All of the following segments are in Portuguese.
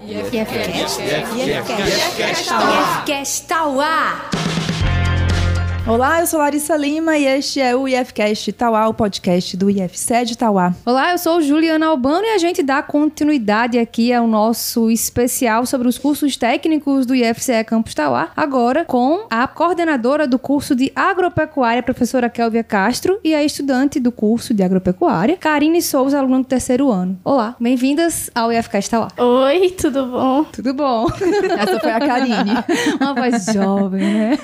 IFCast. IFCast Tauá. Olá, eu sou Larissa Lima e este é o IFCast Tauá, o podcast do IFC de Tauá. Olá, eu sou Juliana Albano e a gente dá continuidade aqui ao nosso especial sobre os cursos técnicos do IFCE Campus Tauá, agora com a coordenadora do curso de agropecuária, professora Kelvia Castro, e a estudante do curso de agropecuária, Karine Souza, aluna do terceiro ano. Olá, bem-vindas ao IFCast Tauá. Oi, tudo bom? Tudo bom? Essa foi a Karine. Uma voz jovem, né?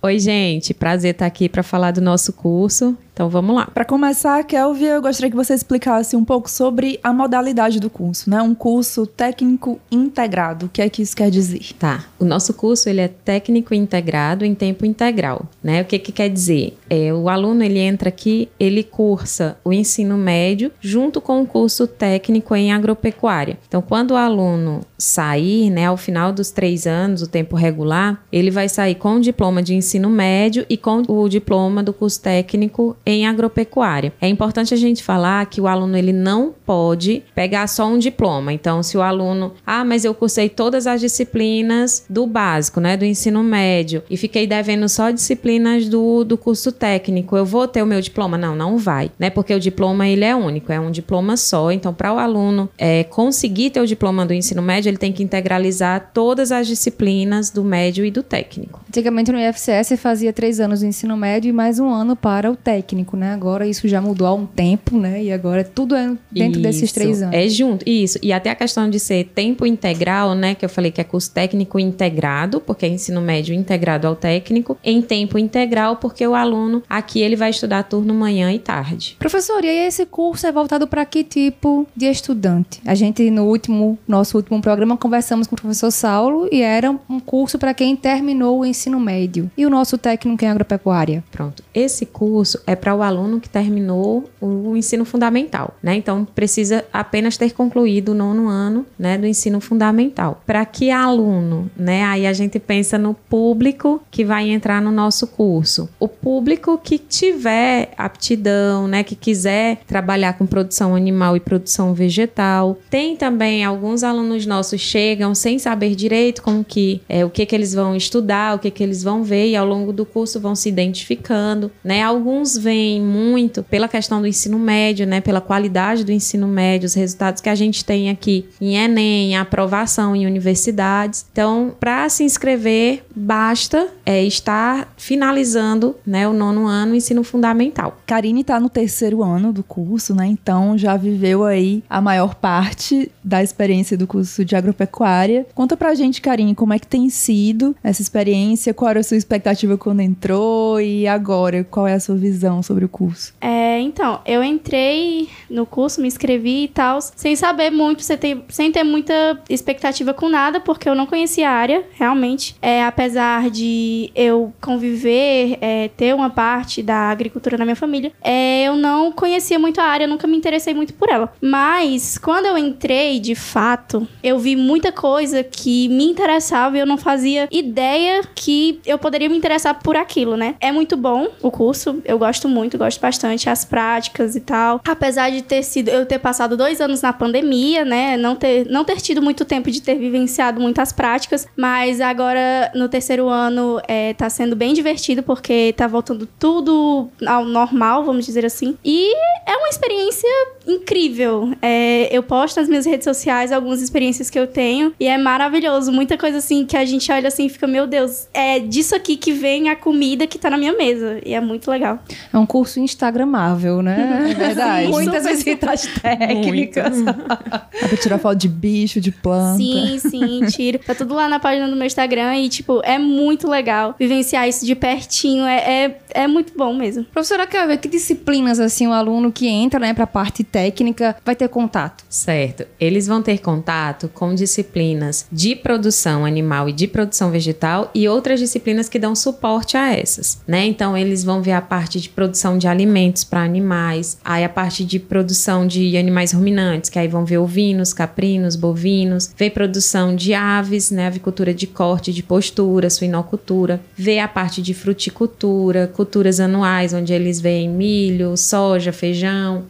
Oi, gente gente. Prazer estar aqui para falar do nosso curso. Então vamos lá. Para começar, Kelvia, eu gostaria que você explicasse um pouco sobre a modalidade do curso, né? Um curso técnico integrado. O que é que isso quer dizer? Tá. O nosso curso ele é técnico integrado em tempo integral, né? O que que quer dizer? É, o aluno ele entra aqui, ele cursa o ensino médio junto com o curso técnico em agropecuária. Então, quando o aluno sair, né, ao final dos três anos, o tempo regular, ele vai sair com o diploma de ensino médio e com o diploma do curso técnico em agropecuária. É importante a gente falar que o aluno ele não pode pegar só um diploma. Então, se o aluno, ah, mas eu cursei todas as disciplinas do básico, né, do ensino médio e fiquei devendo só disciplinas do, do curso técnico, eu vou ter o meu diploma? Não, não vai, né? Porque o diploma ele é único, é um diploma só. Então, para o aluno é, conseguir ter o diploma do ensino médio, ele tem que integralizar todas as disciplinas do médio e do técnico. Antigamente no IFCS fazia três anos do ensino médio e mais um ano para o técnico né? Agora isso já mudou há um tempo, né? E agora tudo é dentro isso, desses três anos. É junto, isso. E até a questão de ser tempo integral, né? Que eu falei que é curso técnico integrado, porque é ensino médio integrado ao técnico, em tempo integral, porque o aluno aqui ele vai estudar turno manhã e tarde. Professor, e aí esse curso é voltado para que tipo de estudante? A gente no último, nosso último programa, conversamos com o professor Saulo e era um curso para quem terminou o ensino médio. E o nosso técnico em agropecuária? Pronto. Esse curso é para o aluno que terminou o ensino fundamental, né? Então precisa apenas ter concluído o nono ano, né, do ensino fundamental. Para que aluno, né? Aí a gente pensa no público que vai entrar no nosso curso. O público que tiver aptidão, né, que quiser trabalhar com produção animal e produção vegetal. Tem também alguns alunos nossos chegam sem saber direito como que é o que que eles vão estudar, o que que eles vão ver e ao longo do curso vão se identificando, né? Alguns vêm muito pela questão do ensino médio, né, pela qualidade do ensino médio, os resultados que a gente tem aqui em Enem, aprovação em universidades. Então, para se inscrever, basta é, estar finalizando né, o nono ano ensino fundamental. Karine está no terceiro ano do curso, né? Então já viveu aí a maior parte da experiência do curso de agropecuária. Conta pra gente, Karine, como é que tem sido essa experiência, qual era a sua expectativa quando entrou e agora, qual é a sua visão sobre o curso? É, então, eu entrei no curso, me inscrevi e tal, sem saber muito, sem ter, sem ter muita expectativa com nada, porque eu não conhecia a área, realmente. É, apesar de eu conviver, é, ter uma parte da agricultura na minha família, é, eu não conhecia muito a área, nunca me interessei muito por ela. Mas, quando eu entrei, de fato, eu vi muita coisa que me interessava e eu não fazia ideia que eu poderia me interessar por aquilo, né? É muito bom o curso, eu gosto muito muito, gosto bastante as práticas e tal. Apesar de ter sido eu ter passado dois anos na pandemia, né, não ter não ter tido muito tempo de ter vivenciado muitas práticas, mas agora no terceiro ano é, tá sendo bem divertido porque tá voltando tudo ao normal, vamos dizer assim. E é uma experiência incrível. É, eu posto nas minhas redes sociais algumas experiências que eu tenho e é maravilhoso. Muita coisa assim que a gente olha assim e fica, meu Deus, é disso aqui que vem a comida que tá na minha mesa. E é muito legal. É um curso instagramável, né? É verdade. Muitas visitas técnicas. Dá pra tirar foto de bicho, de planta. Sim, sim, tiro. Tá tudo lá na página do meu Instagram e, tipo, é muito legal vivenciar isso de pertinho. É, é, é muito bom mesmo. Professora Kávia, que disciplinas, assim, o aluno que entra, né, pra parte técnica vai ter contato? Certo. Eles vão ter contato com disciplinas de produção animal e de produção vegetal e outras disciplinas que dão suporte a essas, né? Então eles vão ver a parte de produção de alimentos para animais, aí a parte de produção de animais ruminantes, que aí vão ver ovinos, caprinos, bovinos, ver produção de aves, né? Avicultura de corte, de postura, suinocultura, ver a parte de fruticultura, culturas anuais, onde eles veem milho, soja, feijão,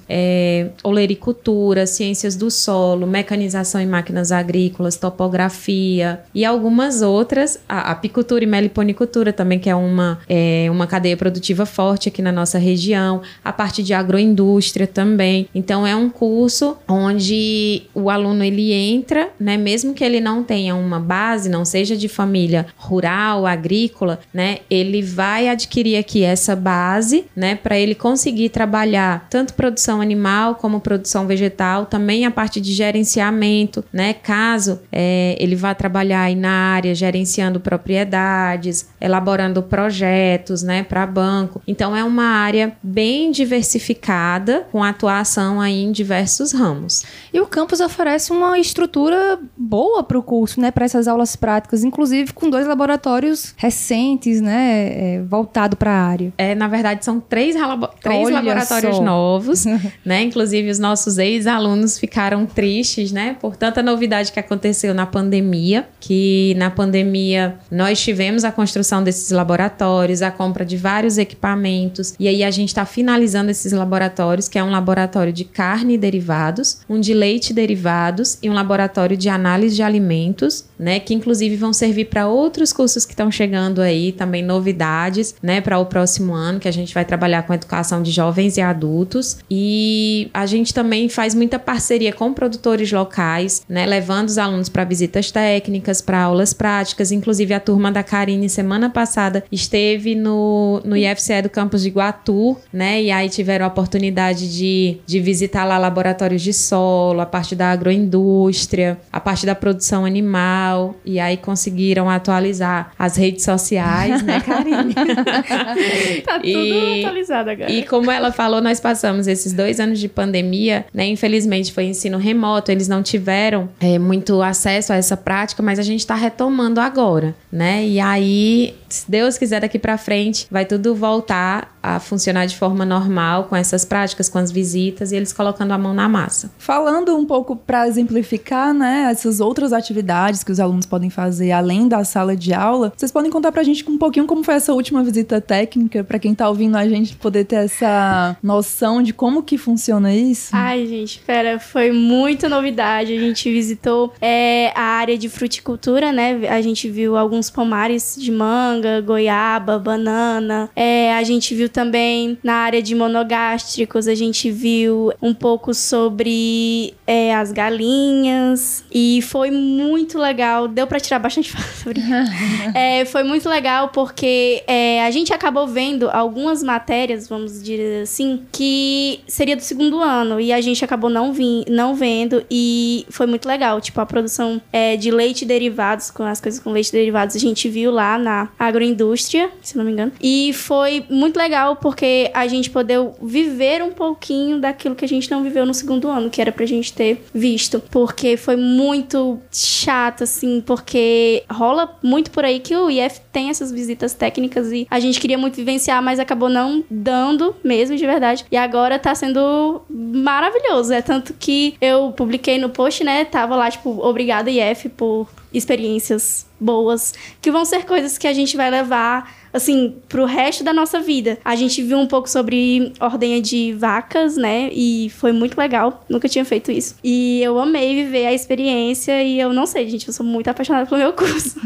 é, olericultura, ciências do solo, mecanização em máquinas agrícolas, topografia e algumas outras, a apicultura e meliponicultura também, que é uma, é, uma cadeia produtiva forte aqui na nossa região, a parte de agroindústria também. Então é um curso onde o aluno ele entra, né, mesmo que ele não tenha uma base, não seja de família rural, agrícola, né, ele vai adquirir aqui essa base, né, para ele conseguir trabalhar tanto produção animal como produção vegetal, também a parte de gerenciamento, né, caso é, ele vá trabalhar aí na área gerenciando propriedades, elaborando projetos, né, para banco. Então é uma área bem diversificada, com atuação aí em diversos ramos. E o campus oferece uma estrutura boa para o curso, né, para essas aulas práticas, inclusive com dois laboratórios recentes, né, é, voltado para a área. É, na verdade são três, três laboratórios só. novos, né, inclusive os nossos ex-alunos ficaram tristes, né, por tanta novidade que aconteceu na pandemia, que na pandemia nós tivemos a construção desses laboratórios, a compra de vários equipamentos, e aí a gente está finalizando esses laboratórios, que é um laboratório de carne e derivados, um de leite e derivados e um laboratório de análise de alimentos, né, que inclusive vão servir para outros cursos que estão chegando aí, também novidades, né, para o próximo ano, que a gente vai trabalhar com educação de jovens e adultos. E a gente também faz muita parceria com produtores locais, né, levando os alunos para visitas técnicas, para aulas práticas, inclusive a turma da Karine semana passada esteve no, no IFCE do campus de Guatu, né, e aí tiveram a oportunidade de, de visitar lá laboratórios de solo, a parte da agroindústria, a parte da produção animal, e aí conseguiram atualizar as redes sociais, né, Karine? tá tudo e, atualizado agora. E como ela falou, nós passamos esses dois anos de pandemia, né, infelizmente foi ensino remoto, eles não tiveram é, muito acesso a essa prática, mas a gente está retomando agora, né, e aí, se Deus quiser daqui para frente, vai tudo voltar a funcionar de forma normal com essas práticas, com as visitas e eles colocando a mão na massa. Falando um pouco para exemplificar, né, essas outras atividades que os alunos podem fazer além da sala de aula, vocês podem contar para a gente um pouquinho como foi essa última visita técnica, para quem está ouvindo a gente poder ter essa noção de como que funciona isso? Ai, gente, pera, foi muita novidade. A gente visitou é, a área de fruticultura, né? A gente viu alguns pomares de manga, goiaba, banana. É, a gente viu também na área de monogástricos, a gente viu um pouco sobre é, as galinhas e foi muito legal. Deu para tirar bastante foto. é, foi muito legal porque é, a gente acabou vendo algumas matérias, vamos dizer assim, que seria do segundo ano e a gente acabou não, vim, não vendo e foi muito legal. Tipo, a produção é, de leite derivados, com as coisas com leite derivados, a gente viu lá na agroindústria, se não me engano. E foi muito legal porque a gente poder viver um pouquinho daquilo que a gente não viveu no segundo ano, que era pra gente ter visto. Porque foi muito chato, assim, porque rola muito por aí que o IF tem essas visitas técnicas e a gente queria muito vivenciar, mas acabou não dando mesmo, de verdade. E agora tá sendo maravilhoso. É tanto que eu publiquei no post, né? Tava lá, tipo, obrigada, IF, por experiências boas, que vão ser coisas que a gente vai levar assim, pro resto da nossa vida. A gente viu um pouco sobre ordenha de vacas, né? E foi muito legal. Nunca tinha feito isso. E eu amei viver a experiência e eu não sei, gente, eu sou muito apaixonada pelo meu curso.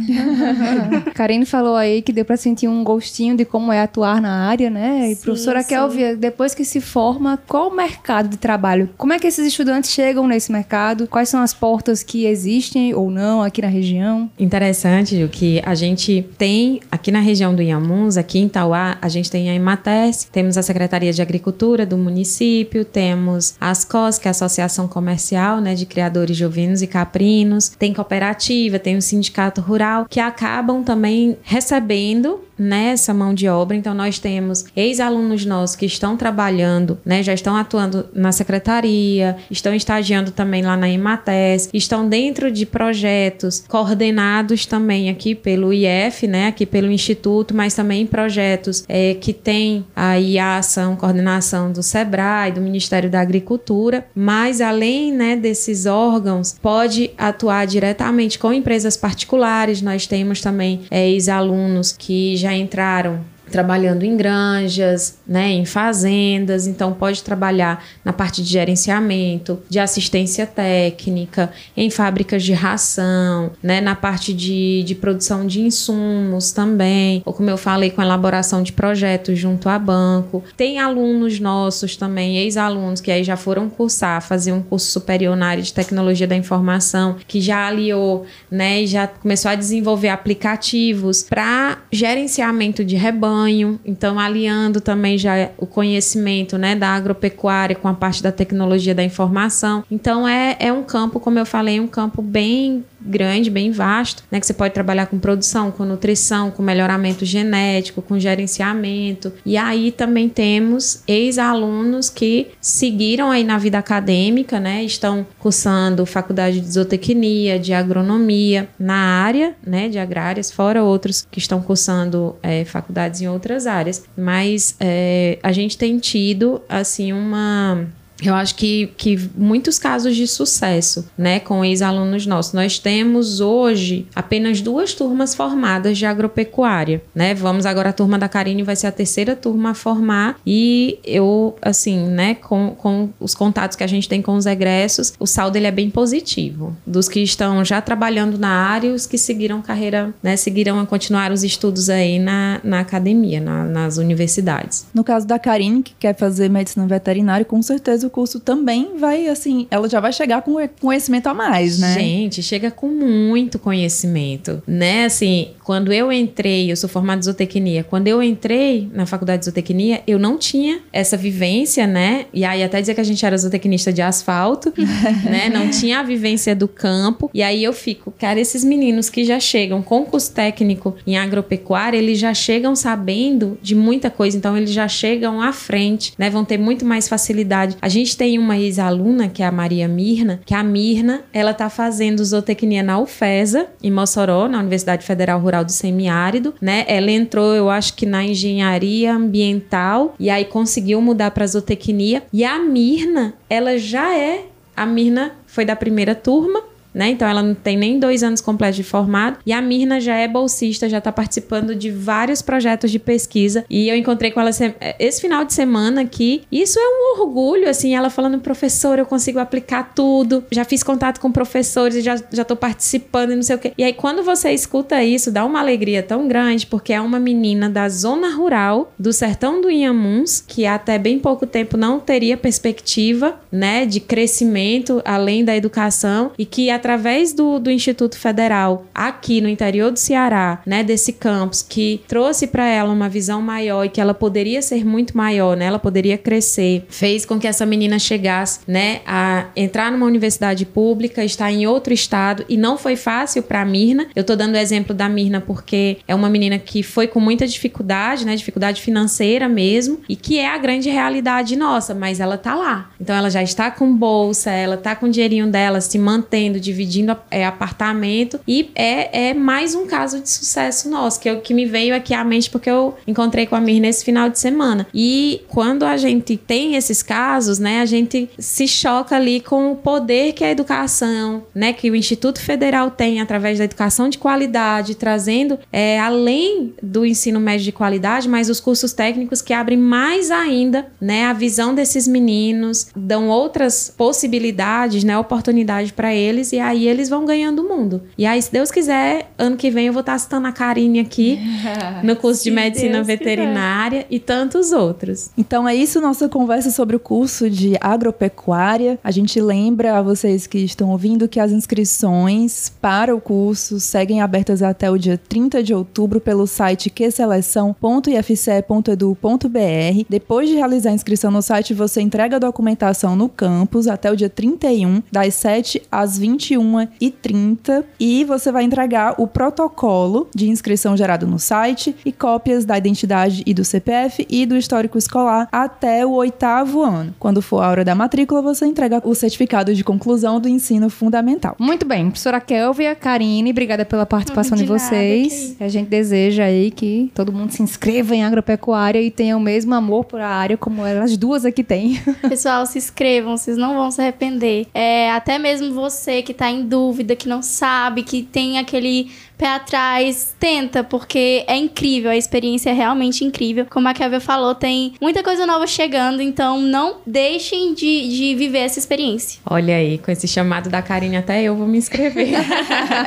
Karine falou aí que deu para sentir um gostinho de como é atuar na área, né? E sim, professora. Kelvia, depois que se forma, qual o mercado de trabalho? Como é que esses estudantes chegam nesse mercado? Quais são as portas que existem ou não aqui na região? Interessante, que a gente tem aqui na região do Iam Aqui em Tauá, a gente tem a Imates, temos a Secretaria de Agricultura do município, temos a ASCOS, que é a Associação Comercial né, de Criadores de Ovinos e Caprinos, tem cooperativa, tem o Sindicato Rural, que acabam também recebendo nessa mão de obra. Então, nós temos ex-alunos nossos que estão trabalhando, né, já estão atuando na secretaria, estão estagiando também lá na Imates, estão dentro de projetos coordenados também aqui pelo IF, né, aqui pelo Instituto, mas também projetos é, que tem aí a ação, coordenação do SEBRAE, do Ministério da Agricultura, mas além né, desses órgãos, pode atuar diretamente com empresas particulares. Nós temos também é, ex-alunos que já entraram trabalhando em granjas, né, em fazendas, então pode trabalhar na parte de gerenciamento, de assistência técnica, em fábricas de ração, né, na parte de, de produção de insumos também, ou como eu falei, com elaboração de projetos junto a banco. Tem alunos nossos também, ex-alunos, que aí já foram cursar, fazer um curso superior na área de tecnologia da informação, que já aliou, né, e já começou a desenvolver aplicativos para gerenciamento de rebanho então aliando também já o conhecimento né, da agropecuária com a parte da tecnologia da informação. Então é, é um campo, como eu falei, um campo bem grande, bem vasto, né, que você pode trabalhar com produção, com nutrição, com melhoramento genético, com gerenciamento. E aí também temos ex-alunos que seguiram aí na vida acadêmica, né, estão cursando faculdade de zootecnia, de agronomia na área, né, de agrárias, fora outros que estão cursando é, faculdades em outras áreas. Mas é, a gente tem tido, assim, uma eu acho que, que muitos casos de sucesso, né, com ex-alunos nossos. Nós temos hoje apenas duas turmas formadas de agropecuária, né? Vamos agora a turma da Karine vai ser a terceira turma a formar e eu, assim, né, com, com os contatos que a gente tem com os egressos, o saldo ele é bem positivo. Dos que estão já trabalhando na área os que seguiram carreira, né, seguiram a continuar os estudos aí na, na academia, na, nas universidades. No caso da Karine, que quer fazer medicina veterinária, com certeza o curso também vai, assim, ela já vai chegar com conhecimento a mais, né? Gente, chega com muito conhecimento, né? Assim, quando eu entrei, eu sou formada em zootecnia, quando eu entrei na faculdade de zootecnia, eu não tinha essa vivência, né? E aí até dizer que a gente era zootecnista de asfalto, né? Não tinha a vivência do campo. E aí eu fico, cara, esses meninos que já chegam com curso técnico em agropecuária, eles já chegam sabendo de muita coisa, então eles já chegam à frente, né? Vão ter muito mais facilidade. A gente tem uma ex-aluna, que é a Maria Mirna, que a Mirna, ela tá fazendo zootecnia na UFESA, em Mossoró, na Universidade Federal Rural do Semiárido, né? Ela entrou, eu acho que na engenharia ambiental e aí conseguiu mudar para zootecnia. E a Mirna, ela já é a Mirna foi da primeira turma né? Então ela não tem nem dois anos completos de formado. E a Mirna já é bolsista, já está participando de vários projetos de pesquisa. E eu encontrei com ela esse final de semana aqui. Isso é um orgulho, assim, ela falando, professor, eu consigo aplicar tudo. Já fiz contato com professores e já, já participando e não sei o quê. E aí, quando você escuta isso, dá uma alegria tão grande, porque é uma menina da zona rural do sertão do Inhamuns, que até bem pouco tempo não teria perspectiva, né, de crescimento além da educação e que através do, do Instituto Federal aqui no interior do Ceará, né, desse campus, que trouxe para ela uma visão maior e que ela poderia ser muito maior, né, ela poderia crescer, fez com que essa menina chegasse, né, a entrar numa universidade pública, estar em outro estado e não foi fácil para Mirna. Eu tô dando o exemplo da Mirna porque é uma menina que foi com muita dificuldade, né, dificuldade financeira mesmo, e que é a grande realidade nossa, mas ela tá lá. Então ela já está com bolsa, ela tá com o dinheirinho dela se mantendo de dividindo é, apartamento. E é, é mais um caso de sucesso nosso, que, eu, que me veio aqui à mente porque eu encontrei com a Mir nesse final de semana. E quando a gente tem esses casos, né, a gente se choca ali com o poder que a educação, né, que o Instituto Federal tem através da educação de qualidade, trazendo é, além do ensino médio de qualidade, mas os cursos técnicos que abrem mais ainda, né, a visão desses meninos, dão outras possibilidades, né, oportunidade para eles e aí eles vão ganhando o mundo. E aí, se Deus quiser, ano que vem eu vou estar citando a Karine aqui no curso de medicina Deus veterinária e tantos outros. Então é isso nossa conversa sobre o curso de agropecuária. A gente lembra a vocês que estão ouvindo que as inscrições para o curso seguem abertas até o dia 30 de outubro pelo site qseleção.ifce.edu.br. Depois de realizar a inscrição no site, você entrega a documentação no campus até o dia 31, das 7 às 20 21h30 e você vai entregar o protocolo de inscrição gerado no site e cópias da identidade e do CPF e do histórico escolar até o oitavo ano. Quando for a hora da matrícula, você entrega o certificado de conclusão do ensino fundamental. Muito bem, professora Kelvia, Karine, obrigada pela participação de, De vocês. que- A gente deseja aí que todo mundo se inscreva em agropecuária e tenha o mesmo amor por a área como elas duas aqui têm. Pessoal, se inscrevam, vocês não vão se arrepender. É, até mesmo você que tá em dúvida, que não sabe, que tem aquele pé atrás, tenta, porque é incrível, a experiência é realmente incrível. Como a Kevin falou, tem muita coisa nova chegando, então não deixem de, de viver essa experiência. Olha aí, com esse chamado da Karine, até eu vou me inscrever.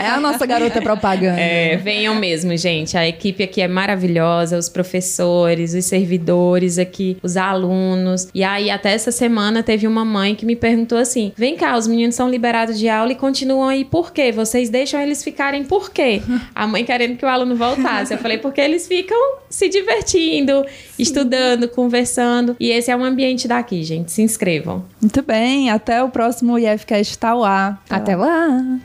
é a nossa garota propaganda. É, venham mesmo, gente. A equipe aqui é maravilhosa, os professores, os servidores aqui, os alunos. E aí, até essa semana, teve uma mãe que me perguntou assim: vem cá, os meninos são liberados de aula e continuam aí por quê? Vocês deixam eles ficarem por quê? A mãe querendo que o aluno voltasse. Eu falei, porque eles ficam se divertindo, estudando, conversando. E esse é o ambiente daqui, gente. Se inscrevam. Muito bem, até o próximo IFCast Tauá. Até lá!